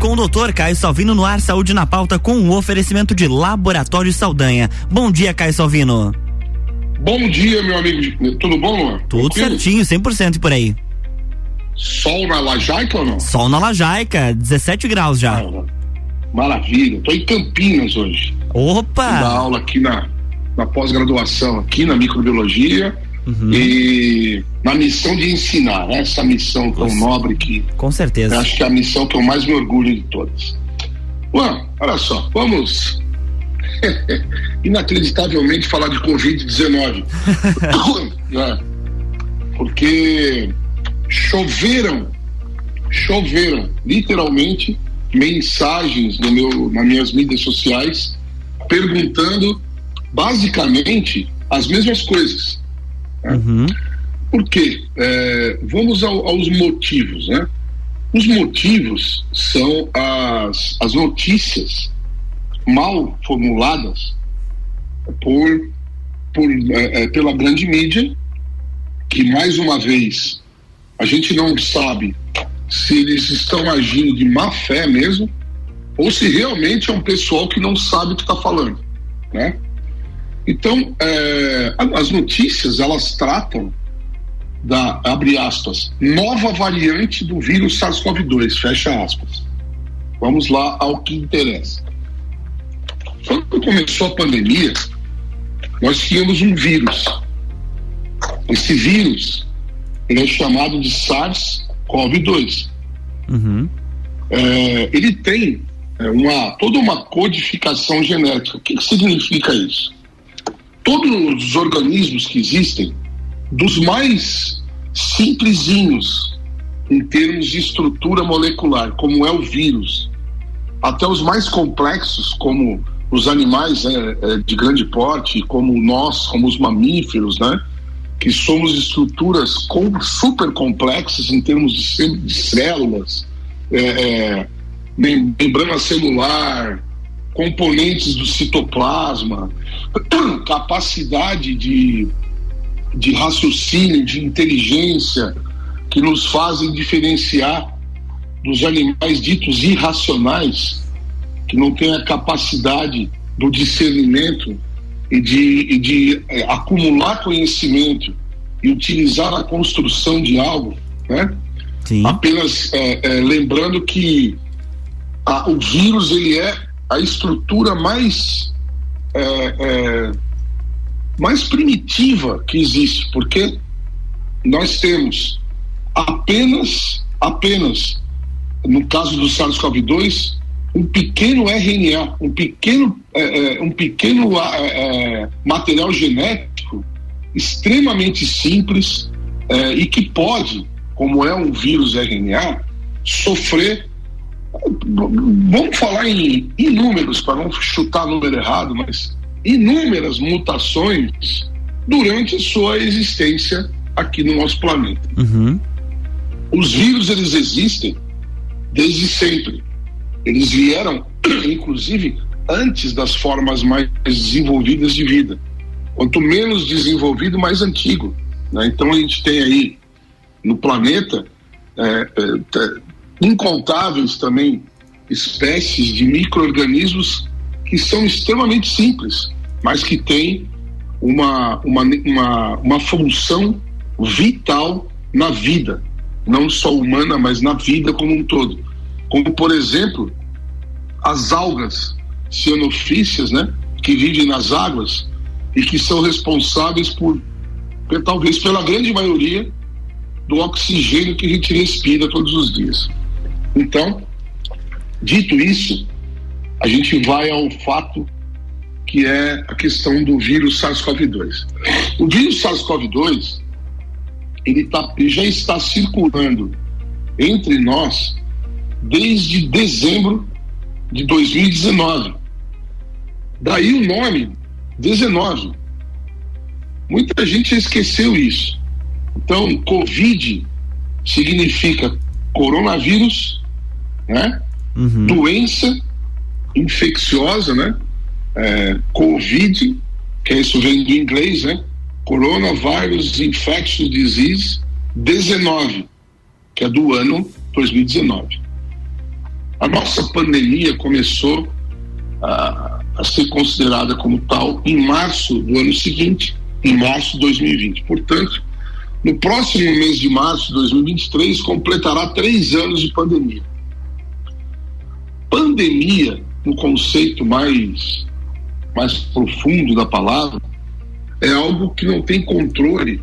com o doutor Caio Salvino no ar Saúde na Pauta com o um oferecimento de Laboratório Saldanha. Bom dia, Caio Salvino. Bom dia, meu amigo. Tudo bom, Luan? Tudo Tranquilo? certinho, 100% por aí. Sol na Lajaica ou não? Sol na Lajaica, 17 graus já. Ah, maravilha. Tô em Campinas hoje. Opa! Dá aula aqui na, na pós-graduação, aqui na microbiologia. Uhum. E na missão de ensinar, né? essa missão tão Nossa. nobre que. Com certeza. Acho que é a missão que eu mais me orgulho de todas. Juan, olha só, vamos inacreditavelmente falar de Covid-19. é, porque choveram, choveram, literalmente, mensagens no meu, nas minhas mídias sociais perguntando basicamente as mesmas coisas. Né? Uhum. Por quê? É, vamos ao, aos motivos, né? Os motivos são as, as notícias mal formuladas por, por é, é, pela grande mídia, que mais uma vez a gente não sabe se eles estão agindo de má fé mesmo ou se realmente é um pessoal que não sabe o que está falando, né? Então, é, as notícias elas tratam da abre aspas nova variante do vírus SARS-CoV-2 fecha aspas. Vamos lá ao que interessa. Quando começou a pandemia, nós tínhamos um vírus. Esse vírus ele é chamado de SARS-CoV-2. Uhum. É, ele tem é, uma, toda uma codificação genética. O que, que significa isso? Todos os organismos que existem, dos mais simplesinhos em termos de estrutura molecular, como é o vírus, até os mais complexos, como os animais é, é, de grande porte, como nós, como os mamíferos, né? Que somos estruturas com, super complexas em termos de, de células, é, é, membrana celular, componentes do citoplasma, capacidade de, de raciocínio, de inteligência, que nos fazem diferenciar dos animais ditos irracionais, que não têm a capacidade do discernimento e de, e de é, acumular conhecimento e utilizar a construção de algo, né? Sim. Apenas é, é, lembrando que a, o vírus ele é a estrutura mais é, é, mais primitiva que existe, porque nós temos apenas apenas no caso do SARS-CoV-2 um pequeno RNA, um pequeno, é, é, um pequeno é, é, material genético extremamente simples é, e que pode, como é um vírus RNA, sofrer. Vamos falar em inúmeros, para não chutar número errado, mas inúmeras mutações durante sua existência aqui no nosso planeta. Uhum. Os vírus eles existem desde sempre eles vieram, inclusive, antes das formas mais desenvolvidas de vida. Quanto menos desenvolvido, mais antigo. Né? Então a gente tem aí no planeta é, é, incontáveis também espécies de micro-organismos que são extremamente simples, mas que têm uma, uma, uma, uma função vital na vida, não só humana, mas na vida como um todo como por exemplo as algas cianofícias, né, que vivem nas águas e que são responsáveis por, talvez pela grande maioria do oxigênio que a gente respira todos os dias. Então, dito isso, a gente vai ao fato que é a questão do vírus SARS-CoV-2. O vírus SARS-CoV-2 ele, tá, ele já está circulando entre nós desde dezembro de 2019. Daí o nome 19. Muita gente esqueceu isso. Então, Covid significa coronavírus, né? Uhum. Doença infecciosa, né? É, Covid, que é isso vem do inglês, né? Coronavirus Infectious Disease 19, que é do ano 2019. A nossa pandemia começou a, a ser considerada como tal em março do ano seguinte, em março de 2020. Portanto, no próximo mês de março de 2023, completará três anos de pandemia. Pandemia, no conceito mais, mais profundo da palavra, é algo que não tem controle,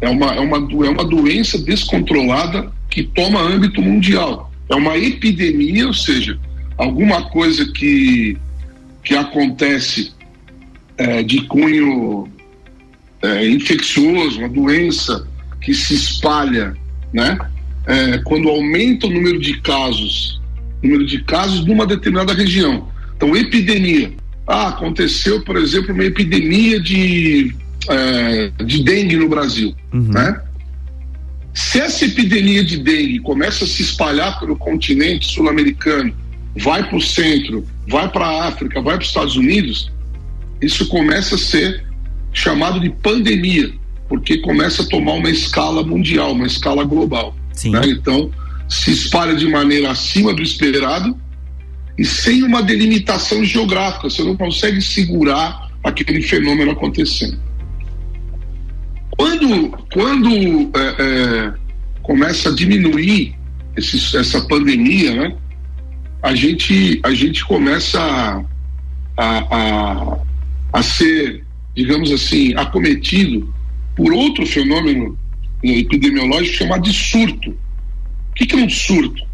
é uma, é uma, é uma doença descontrolada que toma âmbito mundial. É uma epidemia, ou seja, alguma coisa que, que acontece é, de cunho é, infeccioso, uma doença que se espalha, né? É, quando aumenta o número de casos, número de casos numa determinada região. Então, epidemia. Ah, aconteceu, por exemplo, uma epidemia de, é, de dengue no Brasil, uhum. né? Se essa epidemia de dengue começa a se espalhar pelo continente sul-americano, vai para o centro, vai para a África, vai para os Estados Unidos, isso começa a ser chamado de pandemia, porque começa a tomar uma escala mundial, uma escala global. Né? Então, se espalha de maneira acima do esperado e sem uma delimitação geográfica, você não consegue segurar aquele fenômeno acontecendo. Quando, quando é, é, começa a diminuir esse, essa pandemia, né, a, gente, a gente começa a, a, a ser digamos assim, acometido por outro fenômeno epidemiológico chamado de surto. O que, que é um surto?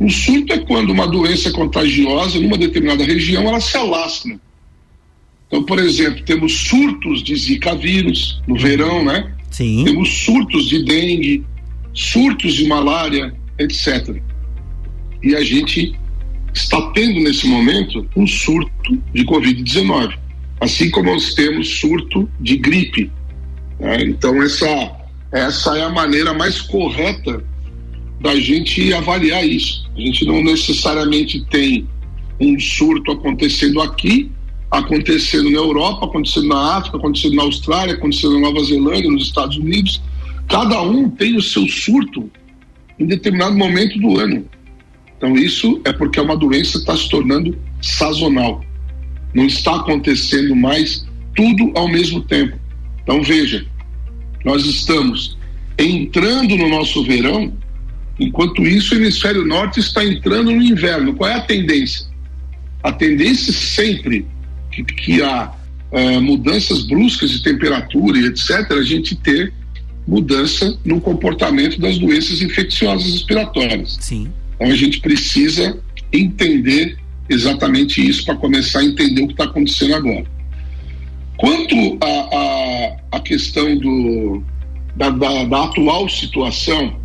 Um surto é quando uma doença contagiosa numa determinada região ela se alastra. Então, por exemplo, temos surtos de Zika vírus no verão, né? Sim. Temos surtos de dengue, surtos de malária, etc. E a gente está tendo nesse momento um surto de Covid-19 assim como nós temos surto de gripe. Né? Então, essa, essa é a maneira mais correta da gente avaliar isso. A gente não necessariamente tem um surto acontecendo aqui, acontecendo na Europa, acontecendo na África, acontecendo na Austrália, acontecendo na Nova Zelândia, nos Estados Unidos. Cada um tem o seu surto em determinado momento do ano. Então, isso é porque é uma doença está se tornando sazonal. Não está acontecendo mais tudo ao mesmo tempo. Então veja, nós estamos entrando no nosso verão, enquanto isso o hemisfério norte está entrando no inverno. Qual é a tendência? A tendência sempre que, que há é, mudanças bruscas de temperatura e etc., a gente ter mudança no comportamento das doenças infecciosas respiratórias. Sim. Então a gente precisa entender exatamente isso para começar a entender o que está acontecendo agora. Quanto à questão do, da, da, da, atual situação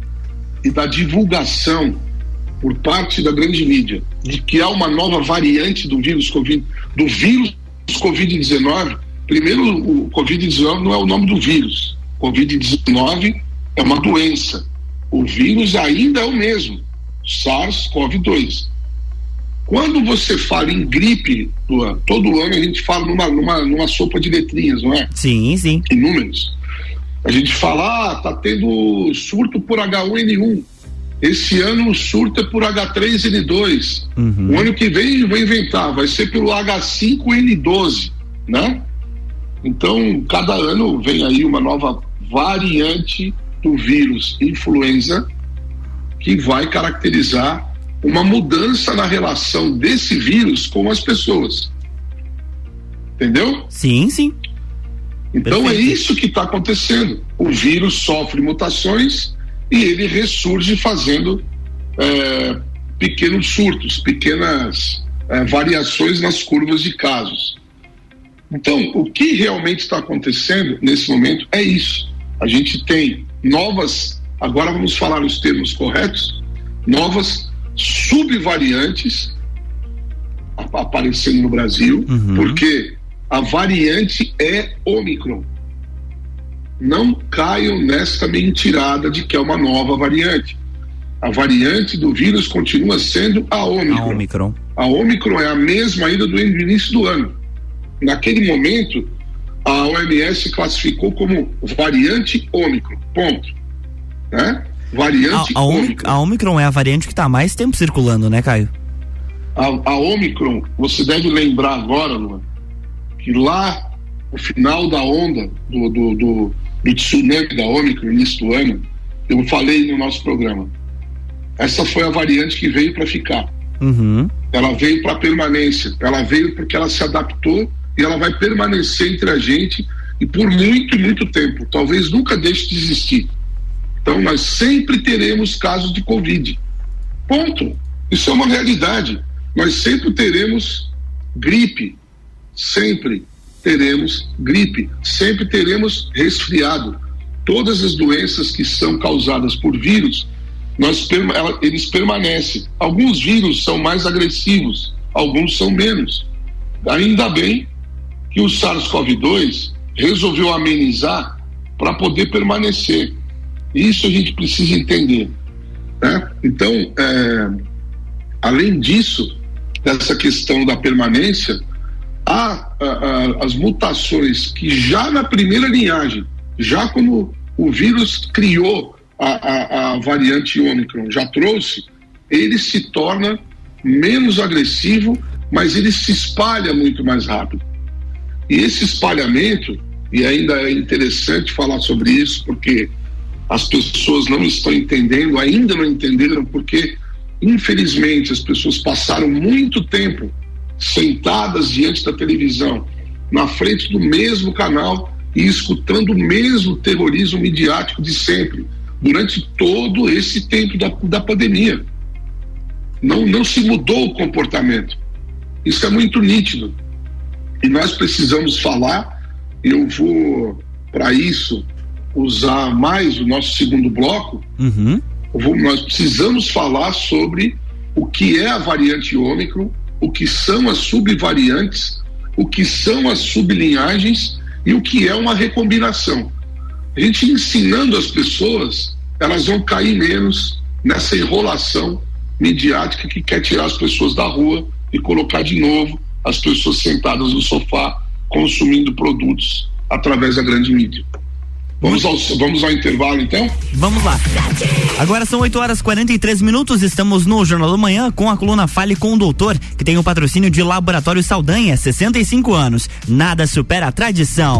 e da divulgação por parte da grande mídia de que há uma nova variante do vírus Covid, do vírus Covid-19, primeiro o Covid-19 não é o nome do vírus. Covid-19 é uma doença. O vírus ainda é o mesmo, SARS-CoV-2. Quando você fala em gripe, todo ano a gente fala numa, numa, numa sopa de letrinhas, não é? Sim, sim. Em números. A gente fala, ah, tá tendo surto por H1N1. Esse ano o surto é por H3N2. Uhum. O ano que vem vou inventar, vai ser pelo H5N12, né? Então, cada ano vem aí uma nova variante do vírus influenza que vai caracterizar uma mudança na relação desse vírus com as pessoas. Entendeu? Sim, sim. Então é Perfeito. é isso que está acontecendo. O vírus sofre mutações e ele ressurge fazendo é, pequenos surtos, pequenas é, variações nas curvas de casos. Então, o que realmente está acontecendo nesse momento é isso. A gente tem novas, agora vamos falar os termos corretos, novas subvariantes aparecendo no Brasil, uhum. porque a variante é Omicron. Não caiam nesta mentirada de que é uma nova variante. A variante do vírus continua sendo a Omicron. A Omicron, a Omicron é a mesma ainda do início do ano. Naquele momento, a OMS classificou como variante Omicron. Ponto. Né? variante a, a, Omicron. a Omicron é a variante que está mais tempo circulando, né, Caio? A, a Omicron, você deve lembrar agora, Luan, que lá no final da onda do, do, do, do tsunami da Omicron, início do ano, eu falei no nosso programa. Essa foi a variante que veio para ficar. Uhum. Ela veio para permanência. Ela veio porque ela se adaptou e ela vai permanecer entre a gente e por muito, muito tempo. Talvez nunca deixe de existir. Então, nós sempre teremos casos de Covid. Ponto. Isso é uma realidade. Nós sempre teremos gripe. Sempre teremos gripe. Sempre teremos resfriado. Todas as doenças que são causadas por vírus, nós, eles permanecem. Alguns vírus são mais agressivos, alguns são menos. Ainda bem que o SARS-CoV-2 resolveu amenizar para poder permanecer. Isso a gente precisa entender. Né? Então, é, além disso, dessa questão da permanência, há a, a, as mutações que já na primeira linhagem, já quando o vírus criou a, a variante Ômicron, já trouxe, ele se torna menos agressivo, mas ele se espalha muito mais rápido. E esse espalhamento, e ainda é interessante falar sobre isso, porque as pessoas não estão entendendo, ainda não entenderam, porque infelizmente as pessoas passaram muito tempo sentadas diante da televisão, na frente do mesmo canal e escutando o mesmo terrorismo midiático de sempre, durante todo esse tempo da, da pandemia. Não, não se mudou o comportamento. Isso é muito nítido. E nós precisamos falar, eu vou, para isso, usar mais o nosso segundo bloco. Uhum. Vou, nós precisamos falar sobre o que é a variante Ômicron, o que são as subvariantes, o que são as sublinhagens e o que é uma recombinação. A gente ensinando as pessoas, elas vão cair menos nessa enrolação midiática que quer tirar as pessoas da rua e colocar de novo as pessoas sentadas no sofá consumindo produtos através da grande mídia. Vamos ao, vamos ao intervalo então? Vamos lá. Agora são 8 horas 43 minutos. Estamos no Jornal da Manhã com a coluna Fale com o Doutor, que tem o patrocínio de Laboratório Saldanha, 65 anos. Nada supera a tradição.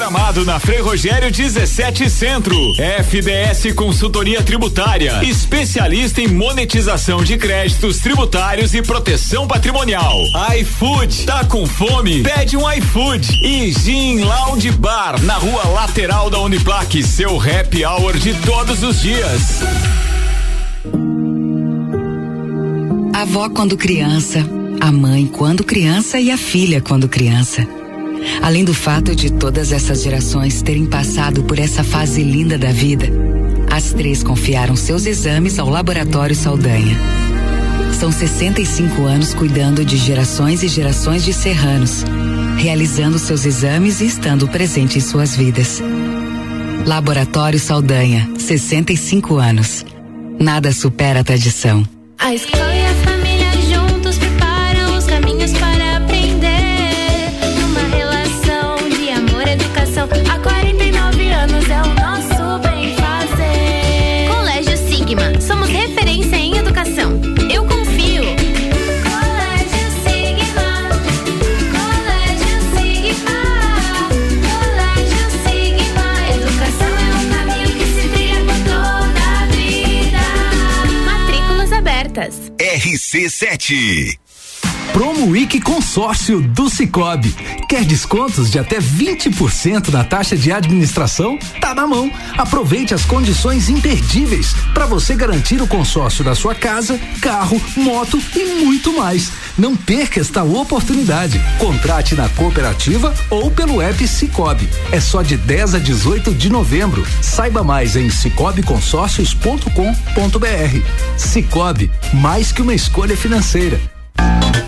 gramado na Frei Rogério 17 Centro. FDS Consultoria Tributária, especialista em monetização de créditos tributários e proteção patrimonial. iFood, tá com fome? Pede um iFood. E Gin Lounge Bar, na rua lateral da Uniplaque, seu happy hour de todos os dias. A avó quando criança, a mãe quando criança e a filha quando criança. Além do fato de todas essas gerações terem passado por essa fase linda da vida, as três confiaram seus exames ao Laboratório Saldanha. São 65 anos cuidando de gerações e gerações de serranos, realizando seus exames e estando presente em suas vidas. Laboratório Saldanha, 65 anos. Nada supera a tradição. A escola RC7. Promo Week Consórcio do Cicobi. Quer descontos de até 20% na taxa de administração? Tá na mão. Aproveite as condições imperdíveis para você garantir o consórcio da sua casa, carro, moto e muito mais. Não perca esta oportunidade. Contrate na cooperativa ou pelo app Cicobi. É só de 10 a 18 de novembro. Saiba mais em cicobiconsórcios.com.br. Cicobi, mais que uma escolha financeira.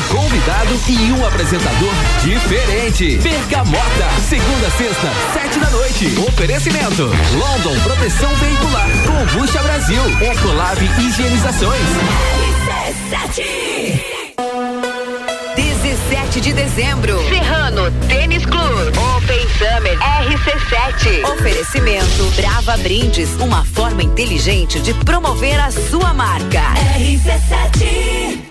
Um convidado e um apresentador diferente. Bergamota, segunda sexta, sete da noite. Oferecimento: London Proteção Veicular, Combucha Brasil, Ecolab Higienizações. 17 de dezembro. Serrano Tênis Club. Open Summer RC7. Oferecimento Brava Brindes, uma forma inteligente de promover a sua marca. RC7.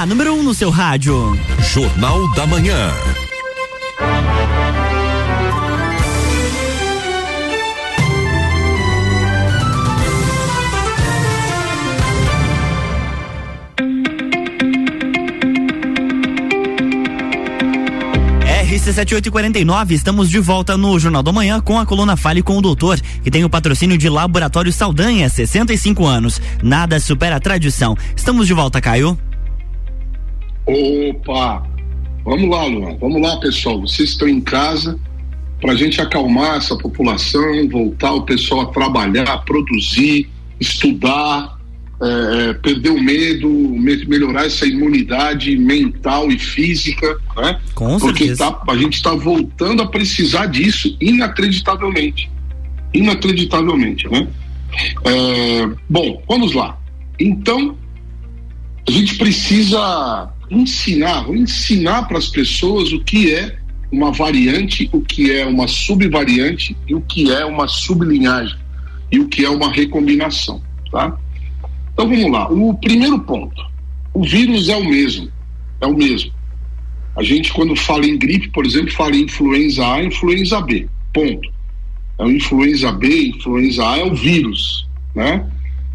A número 1 um no seu rádio. Jornal da Manhã. RC7849, estamos de volta no Jornal da Manhã com a coluna Fale com o Doutor, que tem o patrocínio de Laboratório Saldanha, 65 anos. Nada supera a tradição. Estamos de volta, Caio. Opa! Vamos lá, Luan. Vamos lá, pessoal. Vocês estão em casa para a gente acalmar essa população, voltar o pessoal a trabalhar, a produzir, estudar, é, perder o medo, me, melhorar essa imunidade mental e física, né? Com Porque tá, a gente está voltando a precisar disso inacreditavelmente. Inacreditavelmente, né? É, bom, vamos lá. Então, a gente precisa ensinar, ensinar para as pessoas o que é uma variante, o que é uma subvariante e o que é uma sublinhagem e o que é uma recombinação, tá? Então vamos lá. O primeiro ponto: o vírus é o mesmo, é o mesmo. A gente quando fala em gripe, por exemplo, fala em influenza A, influenza B, ponto. É o influenza B, influenza A é o vírus, né?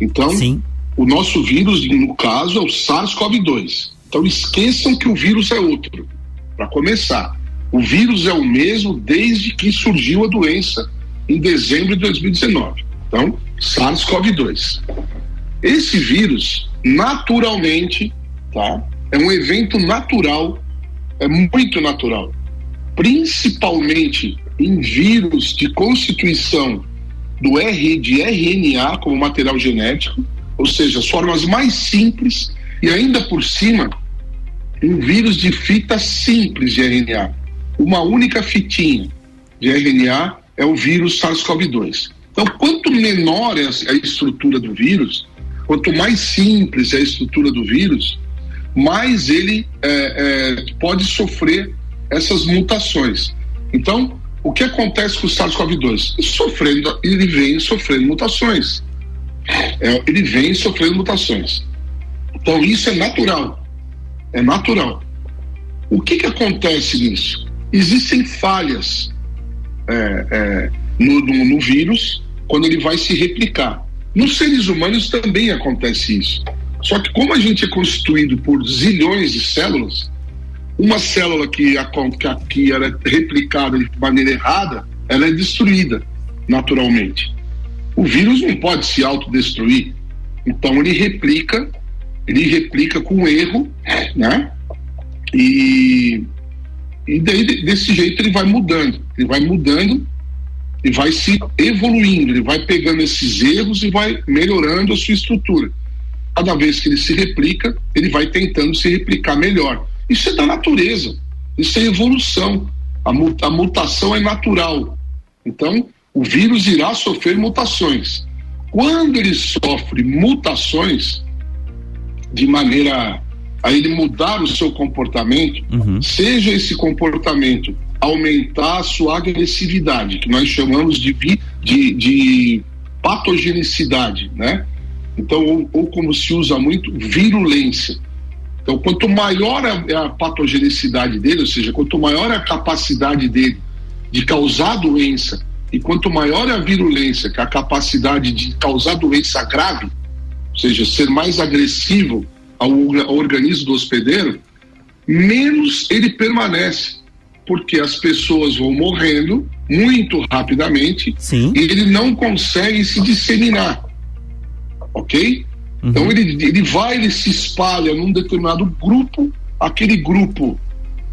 Então Sim. o nosso vírus, no caso, é o SARS-CoV-2. Então esqueçam que o vírus é outro. Para começar, o vírus é o mesmo desde que surgiu a doença em dezembro de 2019. Então, SARS-CoV-2. Esse vírus, naturalmente, tá? É um evento natural, é muito natural. Principalmente em vírus de constituição do R de RNA como material genético, ou seja, as formas mais simples e ainda por cima um vírus de fita simples de RNA. Uma única fitinha de RNA é o vírus SARS-CoV-2. Então, quanto menor é a estrutura do vírus, quanto mais simples é a estrutura do vírus, mais ele é, é, pode sofrer essas mutações. Então, o que acontece com o SARS-CoV-2? Sofrendo, ele vem sofrendo mutações. É, ele vem sofrendo mutações. Então isso é natural. É natural. O que, que acontece nisso? Existem falhas é, é, no, no, no vírus quando ele vai se replicar. Nos seres humanos também acontece isso. Só que como a gente é constituído por zilhões de células, uma célula que, que era replicada de maneira errada, ela é destruída naturalmente. O vírus não pode se autodestruir, então ele replica, ele replica com erro, né? E, e daí desse jeito ele vai mudando, ele vai mudando e vai se evoluindo, ele vai pegando esses erros e vai melhorando a sua estrutura. Cada vez que ele se replica, ele vai tentando se replicar melhor. Isso é da natureza, isso é evolução. A, a mutação é natural. Então, o vírus irá sofrer mutações. Quando ele sofre mutações, de maneira a ele mudar o seu comportamento, uhum. seja esse comportamento aumentar a sua agressividade, que nós chamamos de, de, de patogenicidade, né? Então, ou, ou, como se usa muito, virulência. Então, quanto maior é a patogenicidade dele, ou seja, quanto maior a capacidade dele de causar doença, e quanto maior a virulência, que é a capacidade de causar doença grave, ou seja, ser mais agressivo ao, ao organismo do hospedeiro, menos ele permanece, porque as pessoas vão morrendo muito rapidamente Sim. e ele não consegue se disseminar, ok? Uhum. Então ele, ele vai, ele se espalha num determinado grupo, aquele grupo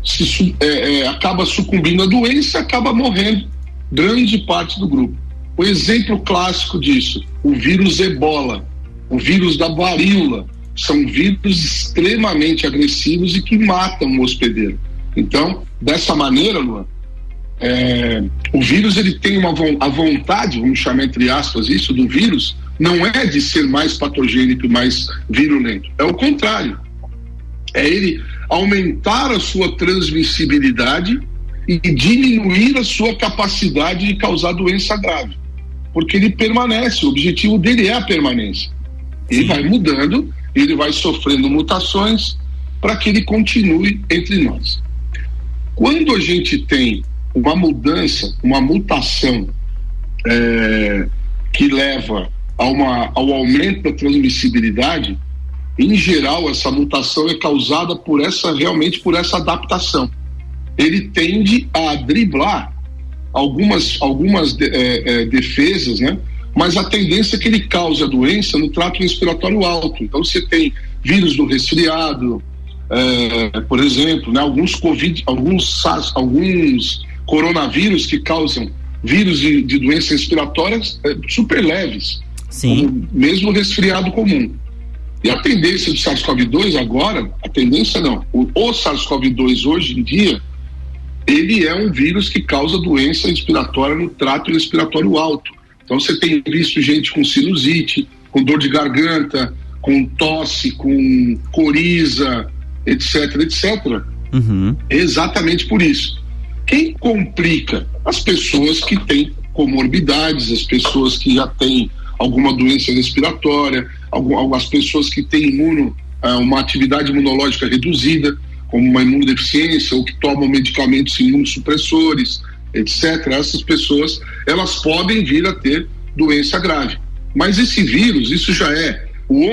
se, é, é, acaba sucumbindo à doença acaba morrendo grande parte do grupo. O exemplo clássico disso, o vírus ebola, o vírus da varíola, são vírus extremamente agressivos e que matam o hospedeiro. Então, dessa maneira, Luan, é, o vírus ele tem uma a vontade, vamos chamar entre aspas isso, do vírus, não é de ser mais patogênico mais virulento. É o contrário. É ele aumentar a sua transmissibilidade e diminuir a sua capacidade de causar doença grave. Porque ele permanece, o objetivo dele é a permanência. Ele vai mudando, ele vai sofrendo mutações para que ele continue entre nós. Quando a gente tem uma mudança, uma mutação é, que leva a uma, ao aumento da transmissibilidade, em geral essa mutação é causada por essa realmente por essa adaptação. Ele tende a driblar algumas algumas de, é, é, defesas, né? Mas a tendência é que ele cause a doença no trato respiratório alto. Então você tem vírus do resfriado, é, por exemplo, né? Alguns covid, alguns SARS, alguns coronavírus que causam vírus de, de doenças respiratórias é, super leves Sim. mesmo resfriado comum. E a tendência do SARS-CoV-2 agora, a tendência não, o, o SARS-CoV-2 hoje em dia, ele é um vírus que causa doença respiratória no trato respiratório alto. Então você tem visto gente com sinusite, com dor de garganta, com tosse, com coriza, etc, etc. Uhum. Exatamente por isso. Quem complica? As pessoas que têm comorbidades, as pessoas que já têm alguma doença respiratória, algumas pessoas que têm imuno, ah, uma atividade imunológica reduzida, como uma imunodeficiência, ou que tomam medicamentos imunossupressores, etc. Essas pessoas, elas podem vir a ter doença grave. Mas esse vírus, isso já é,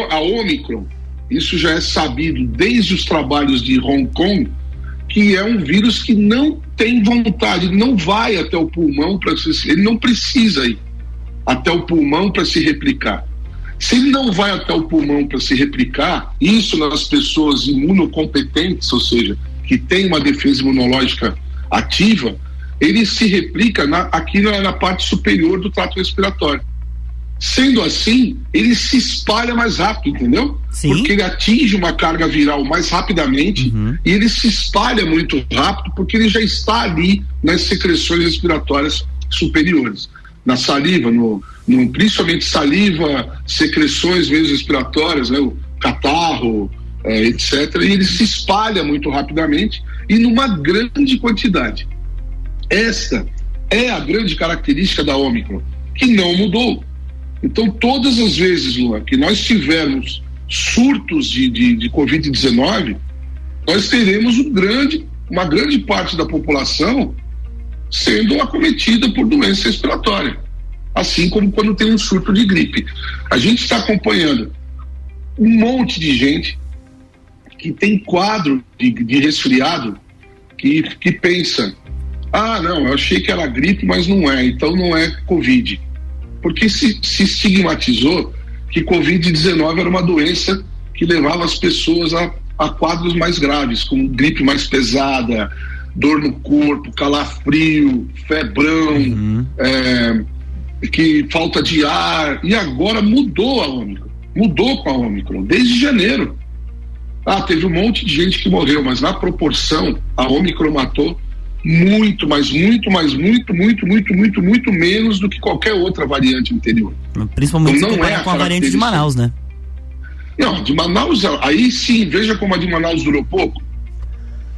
a Omicron, isso já é sabido desde os trabalhos de Hong Kong, que é um vírus que não tem vontade, não vai até o pulmão para ele não precisa ir até o pulmão para se replicar. Se ele não vai até o pulmão para se replicar, isso nas pessoas imunocompetentes, ou seja, que tem uma defesa imunológica ativa, ele se replica na, aqui na, na parte superior do trato respiratório. Sendo assim, ele se espalha mais rápido, entendeu? Sim. Porque ele atinge uma carga viral mais rapidamente uhum. e ele se espalha muito rápido porque ele já está ali nas secreções respiratórias superiores na saliva, no, no, principalmente saliva, secreções mesmo respiratórias, né, o catarro, é, etc. E ele se espalha muito rapidamente e numa grande quantidade. Esta é a grande característica da Ômicron, que não mudou. Então, todas as vezes, Luan, que nós tivermos surtos de, de, de Covid-19, nós teremos um grande, uma grande parte da população sendo acometida por doença respiratória. Assim como quando tem um surto de gripe. A gente está acompanhando um monte de gente que tem quadro de, de resfriado que, que pensa: ah, não, eu achei que era gripe, mas não é, então não é Covid. Porque se, se estigmatizou que Covid-19 era uma doença que levava as pessoas a, a quadros mais graves, como gripe mais pesada, dor no corpo, calafrio, febrão, uhum. é, que falta de ar. E agora mudou a Ômicron. Mudou com a Ômicron, desde janeiro. Ah, teve um monte de gente que morreu, mas na proporção, a Ômicron matou muito, mas muito, mas muito, muito, muito, muito, muito menos do que qualquer outra variante anterior. Principalmente então, não é com a variante de Manaus, né? Não, de Manaus, aí sim, veja como a de Manaus durou pouco.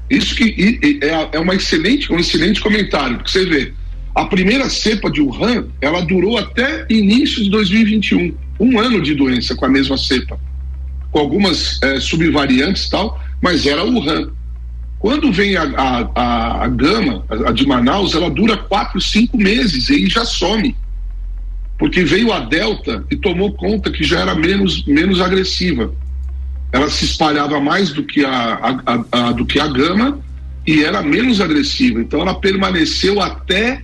Isso que é, é uma excelente, um excelente comentário, porque você vê, a primeira cepa de Wuhan, ela durou até início de 2021, um ano de doença com a mesma cepa, com algumas é, subvariantes e tal, mas era Wuhan. Quando vem a, a, a, a gama, a, a de Manaus, ela dura quatro, cinco meses e aí já some porque veio a Delta e tomou conta que já era menos, menos agressiva. Ela se espalhava mais do que a, a, do que a Gama e era menos agressiva. Então ela permaneceu até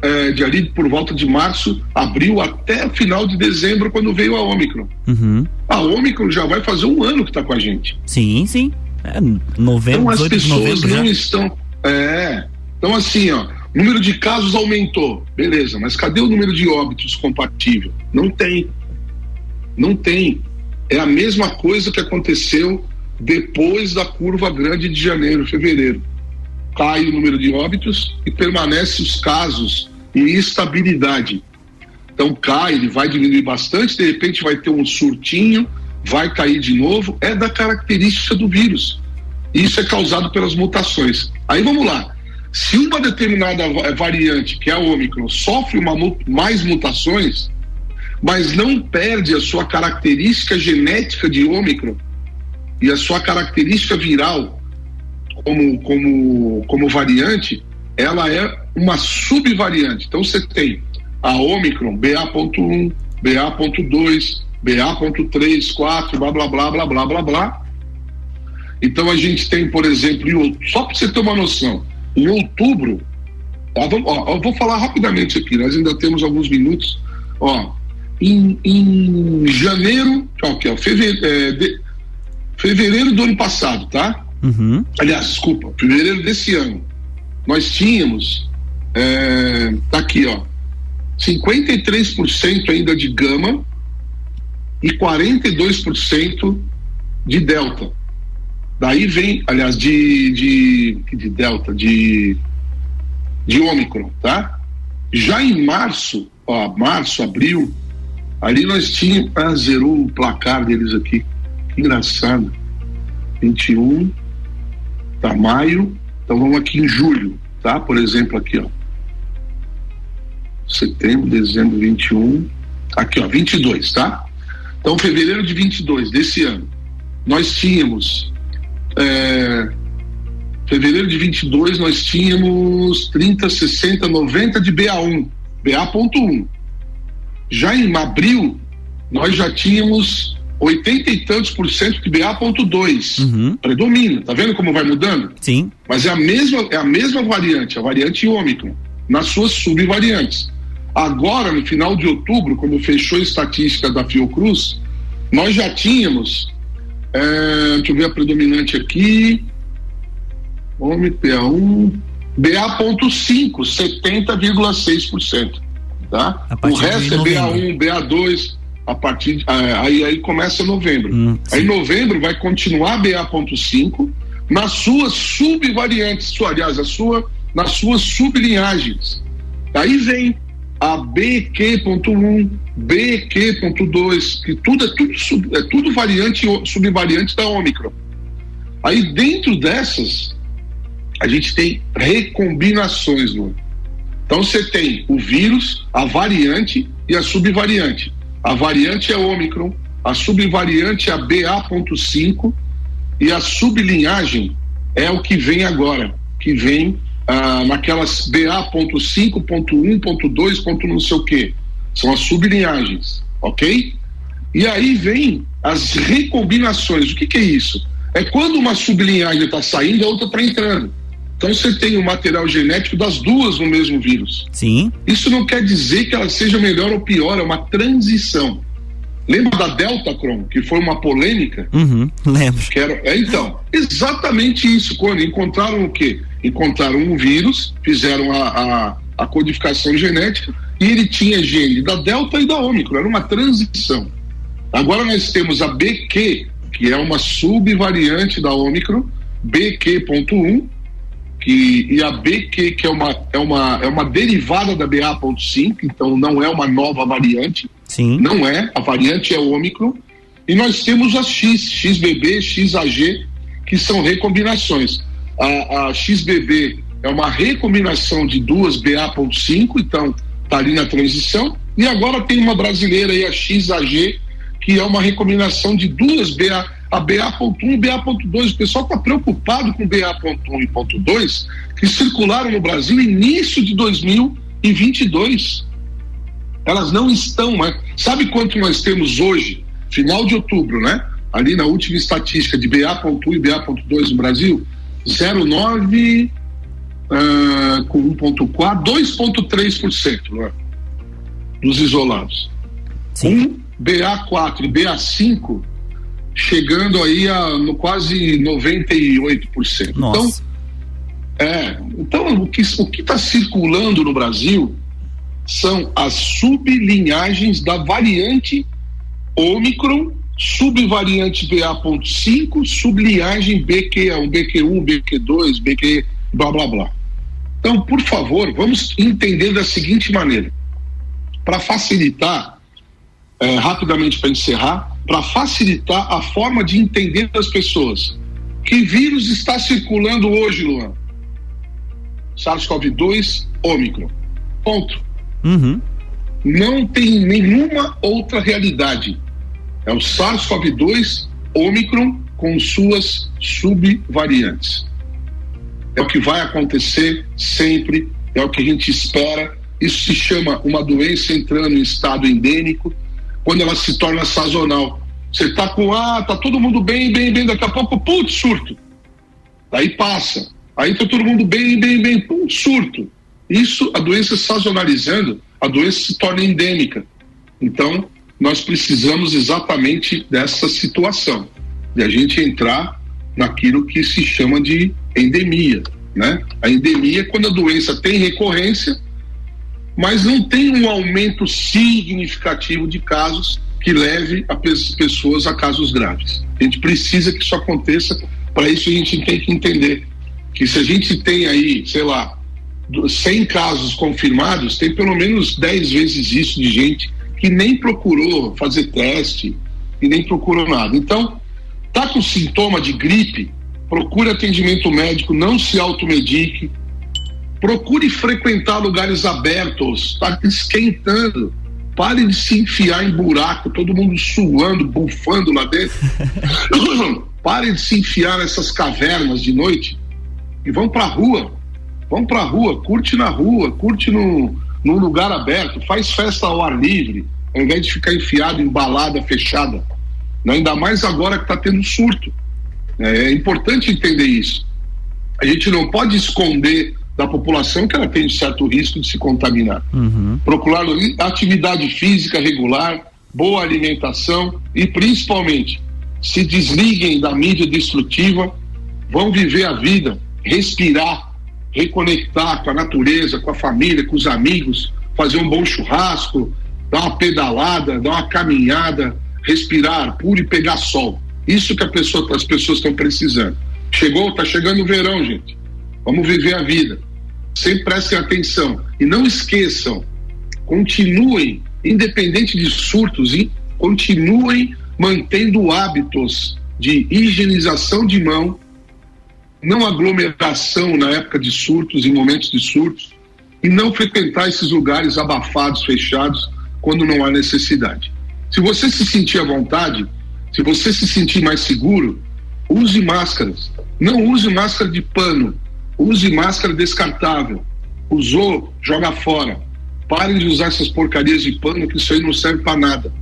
é, de ali por volta de março, abril, até final de dezembro, quando veio a Ômicron. Uhum. A Ômicron já vai fazer um ano que está com a gente. Sim, sim. É, novembro, então as pessoas não já. estão. É. Então, assim, ó, o número de casos aumentou, beleza, mas cadê o número de óbitos compatível? Não tem. Não tem. É a mesma coisa que aconteceu depois da curva grande de janeiro, fevereiro. Cai o número de óbitos e permanece os casos em estabilidade. Então cai, ele vai diminuir bastante, de repente vai ter um surtinho, vai cair de novo. É da característica do vírus. Isso é causado pelas mutações. Aí vamos lá. Se uma determinada variante, que é a Ômicron, sofre uma, mais mutações, mas não perde a sua característica genética de Ômicron e a sua característica viral como, como, como variante, ela é uma subvariante. Então você tem a Ômicron BA.1, BA.2, BA.3, 4, blá blá blá blá blá blá blá. Então a gente tem, por exemplo, só para você ter uma noção, em outubro, ó, ó, eu vou falar rapidamente aqui, nós ainda temos alguns minutos. Ó, em, em janeiro, aqui, ó, fevereiro, é, de, fevereiro do ano passado, tá? Uhum. Aliás, desculpa, fevereiro desse ano, nós tínhamos, é, tá aqui, ó, 53% ainda de gama e 42% de delta. Daí vem, aliás, de, de, de Delta, de, de Ômicron, tá? Já em março, ó, março, abril, ali nós tínhamos. Ah, zerou o placar deles aqui. Que engraçado. 21, tá maio. Então vamos aqui em julho, tá? Por exemplo, aqui, ó. Setembro, dezembro, 21. Aqui, ó, 22, tá? Então, fevereiro de 22 desse ano, nós tínhamos é, fevereiro de 22 nós tínhamos 30, 60, 90 de BA1, BA.1. Já em abril nós já tínhamos 80 e tantos por cento de BA.2. Uhum. Predomina, tá vendo como vai mudando? Sim. Mas é a mesma, é a mesma variante, a variante Ômicron, nas suas subvariantes. Agora, no final de outubro, quando fechou a estatística da Fiocruz, nós já tínhamos é, deixa eu ver a predominante aqui. Homem PA1. BA.5, 70,6%. Tá? O resto é BA1, BA2, a partir de, é, aí, aí começa novembro. Hum, aí novembro vai continuar BA.5 nas suas subvariantes, aliás, a sua, nas suas sublinhagens. Aí vem a BQ.1, BQ.2, que tudo é tudo, é tudo variante subvariante da Ômicron. Aí dentro dessas, a gente tem recombinações, Lu. Então você tem o vírus, a variante e a subvariante. A variante é Ômicron, a subvariante é a BA.5 e a sublinhagem é o que vem agora, que vem ah, naquelas BA.5, ponto 1, ponto 2, ponto não sei o quê. São as sublinhagens, ok? E aí vem as recombinações. O que, que é isso? É quando uma sublinhagem está saindo, a outra está entrando. Então você tem o material genético das duas no mesmo vírus. Sim. Isso não quer dizer que ela seja melhor ou pior, é uma transição. Lembra da Delta Cron, que foi uma polêmica? Uhum, lembro. Que era, é, então, exatamente isso. Quando encontraram o quê? Encontraram um vírus, fizeram a, a, a codificação genética e ele tinha gene da Delta e da Ômicron. Era uma transição. Agora nós temos a BQ, que é uma subvariante da Ômicron, BQ.1, que, e a BQ, que é uma, é, uma, é uma derivada da BA.5, então não é uma nova variante. Sim. Não é, a variante é o Ômicron. E nós temos as X, XBB, XAG, que são recombinações. A, a XBB é uma recombinação de duas BA.5, então está ali na transição. E agora tem uma brasileira aí, a XAG, que é uma recombinação de duas BA a BA.1 e BA.2. O pessoal está preocupado com BA.1 e ponto 2, que circularam no Brasil início de 2022. Elas não estão mais. Sabe quanto nós temos hoje, final de outubro, né? Ali na última estatística de BA.1 e BA.2 no Brasil, 0,9 uh, com 1,4, 2,3% né? dos isolados. Sim. Um BA4 e BA5 chegando aí a no quase 98%. Nossa. Então, é, então o que o que está circulando no Brasil são as sublinhagens da variante Ômicron, subvariante BA.5, sublinhagem BQ1, BQ1, BQ2, BQ blá blá blá. Então, por favor, vamos entender da seguinte maneira. Para facilitar, é, rapidamente para encerrar, para facilitar a forma de entender das pessoas. Que vírus está circulando hoje, Luan? SARS-CoV-2, Ômicron. Ponto. Uhum. Não tem nenhuma outra realidade. É o SARS-CoV-2, Ômicron, com suas subvariantes. É o que vai acontecer sempre, é o que a gente espera. Isso se chama uma doença entrando em estado endêmico quando ela se torna sazonal. Você tá com, ah, tá todo mundo bem, bem, bem, daqui a pouco, putz, surto. Aí passa. Aí tá todo mundo bem, bem, bem, putz, surto. Isso, a doença sazonalizando, a doença se torna endêmica. Então, nós precisamos exatamente dessa situação, de a gente entrar naquilo que se chama de endemia, né? A endemia é quando a doença tem recorrência mas não tem um aumento significativo de casos que leve a pessoas a casos graves. A gente precisa que isso aconteça, para isso a gente tem que entender que se a gente tem aí, sei lá, 100 casos confirmados, tem pelo menos 10 vezes isso de gente que nem procurou fazer teste e nem procurou nada. Então, tá com sintoma de gripe, procure atendimento médico, não se automedique, Procure frequentar lugares abertos, está esquentando. Pare de se enfiar em buraco, todo mundo suando, bufando lá dentro. Pare de se enfiar nessas cavernas de noite e vão para a rua. Vão para a rua, curte na rua, curte no, num lugar aberto, faz festa ao ar livre, ao invés de ficar enfiado em balada fechada. Ainda mais agora que está tendo surto. É, é importante entender isso. A gente não pode esconder da população que ela tem certo risco de se contaminar. Uhum. Procurar atividade física regular, boa alimentação e principalmente se desliguem da mídia destrutiva, vão viver a vida, respirar, reconectar com a natureza, com a família, com os amigos, fazer um bom churrasco, dar uma pedalada, dar uma caminhada, respirar puro e pegar sol. Isso que pessoa, as pessoas estão precisando. Chegou, está chegando o verão, gente. Vamos viver a vida. Sempre prestem atenção. E não esqueçam, continuem, independente de surtos, continuem mantendo hábitos de higienização de mão, não aglomeração na época de surtos, em momentos de surtos. e não frequentar esses lugares abafados, fechados, quando não há necessidade. Se você se sentir à vontade, se você se sentir mais seguro, use máscaras. Não use máscara de pano, use máscara descartável. Usou, joga fora. Parem de usar essas porcarias de pano, que isso aí não serve para nada.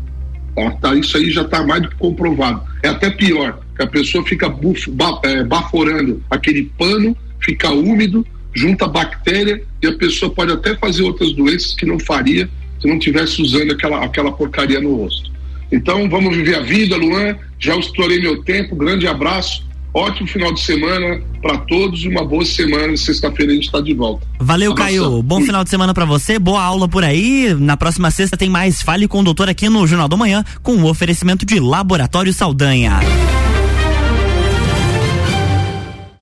Tá? Tá, isso aí já está mais do que comprovado. É até pior, que a pessoa fica bufo, ba, é, baforando aquele pano, fica úmido, junta bactéria e a pessoa pode até fazer outras doenças que não faria se não tivesse usando aquela, aquela porcaria no rosto. Então vamos viver a vida, Luan. Já estourei meu tempo. Grande abraço. Ótimo final de semana para todos e uma boa semana. Sexta-feira a gente está de volta. Valeu, Caio. Bom final de semana para você. Boa aula por aí. Na próxima sexta tem mais Fale com o Doutor aqui no Jornal do Manhã com o oferecimento de Laboratório Saldanha.